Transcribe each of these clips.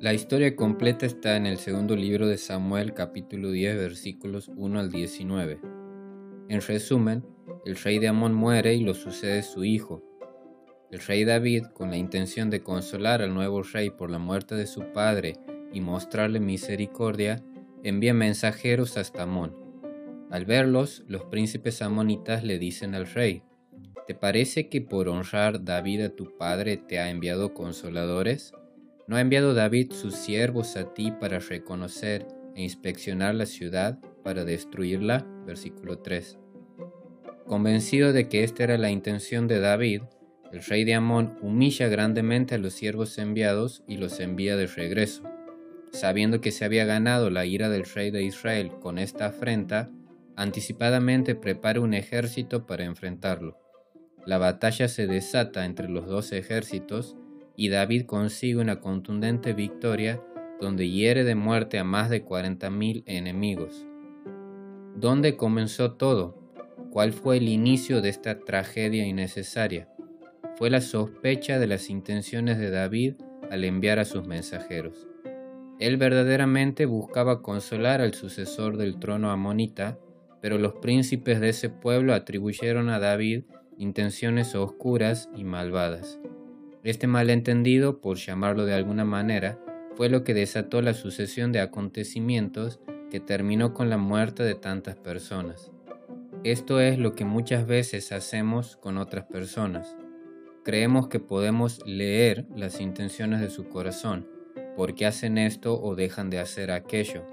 La historia completa está en el segundo libro de Samuel capítulo 10 versículos 1 al 19. En resumen, el rey de Amón muere y lo sucede su hijo. El rey David, con la intención de consolar al nuevo rey por la muerte de su padre y mostrarle misericordia, envía mensajeros hasta Amón. Al verlos, los príncipes amonitas le dicen al rey, ¿Te parece que por honrar David a tu padre te ha enviado consoladores? ¿No ha enviado David sus siervos a ti para reconocer e inspeccionar la ciudad, para destruirla? Versículo 3. Convencido de que esta era la intención de David, el rey de Amón humilla grandemente a los siervos enviados y los envía de regreso. Sabiendo que se había ganado la ira del rey de Israel con esta afrenta, anticipadamente prepara un ejército para enfrentarlo. La batalla se desata entre los dos ejércitos y David consigue una contundente victoria donde hiere de muerte a más de 40.000 enemigos. ¿Dónde comenzó todo? ¿Cuál fue el inicio de esta tragedia innecesaria? Fue la sospecha de las intenciones de David al enviar a sus mensajeros. Él verdaderamente buscaba consolar al sucesor del trono amonita, pero los príncipes de ese pueblo atribuyeron a David intenciones oscuras y malvadas. Este malentendido, por llamarlo de alguna manera, fue lo que desató la sucesión de acontecimientos que terminó con la muerte de tantas personas. Esto es lo que muchas veces hacemos con otras personas. Creemos que podemos leer las intenciones de su corazón, por qué hacen esto o dejan de hacer aquello.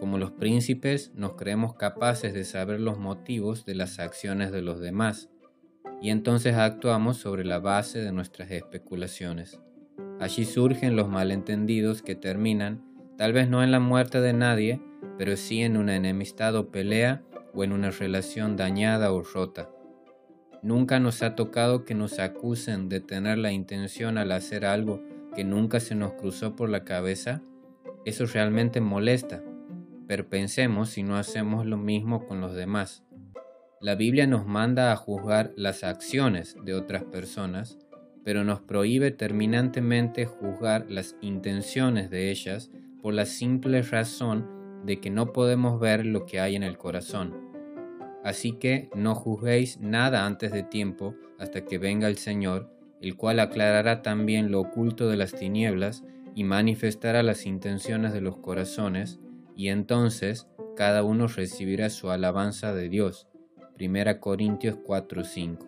Como los príncipes nos creemos capaces de saber los motivos de las acciones de los demás y entonces actuamos sobre la base de nuestras especulaciones. Allí surgen los malentendidos que terminan, tal vez no en la muerte de nadie, pero sí en una enemistad o pelea o en una relación dañada o rota. Nunca nos ha tocado que nos acusen de tener la intención al hacer algo que nunca se nos cruzó por la cabeza. Eso realmente molesta, pero pensemos si no hacemos lo mismo con los demás. La Biblia nos manda a juzgar las acciones de otras personas, pero nos prohíbe terminantemente juzgar las intenciones de ellas por la simple razón de que no podemos ver lo que hay en el corazón. Así que no juzguéis nada antes de tiempo hasta que venga el Señor, el cual aclarará también lo oculto de las tinieblas y manifestará las intenciones de los corazones, y entonces cada uno recibirá su alabanza de Dios 1 Corintios 4:5.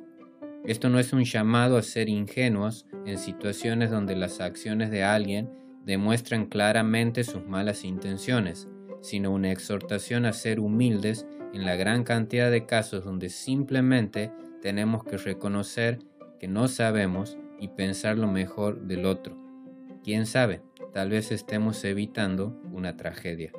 Esto no es un llamado a ser ingenuos en situaciones donde las acciones de alguien demuestran claramente sus malas intenciones, sino una exhortación a ser humildes en la gran cantidad de casos donde simplemente tenemos que reconocer que no sabemos y pensar lo mejor del otro. ¿Quién sabe? Tal vez estemos evitando una tragedia.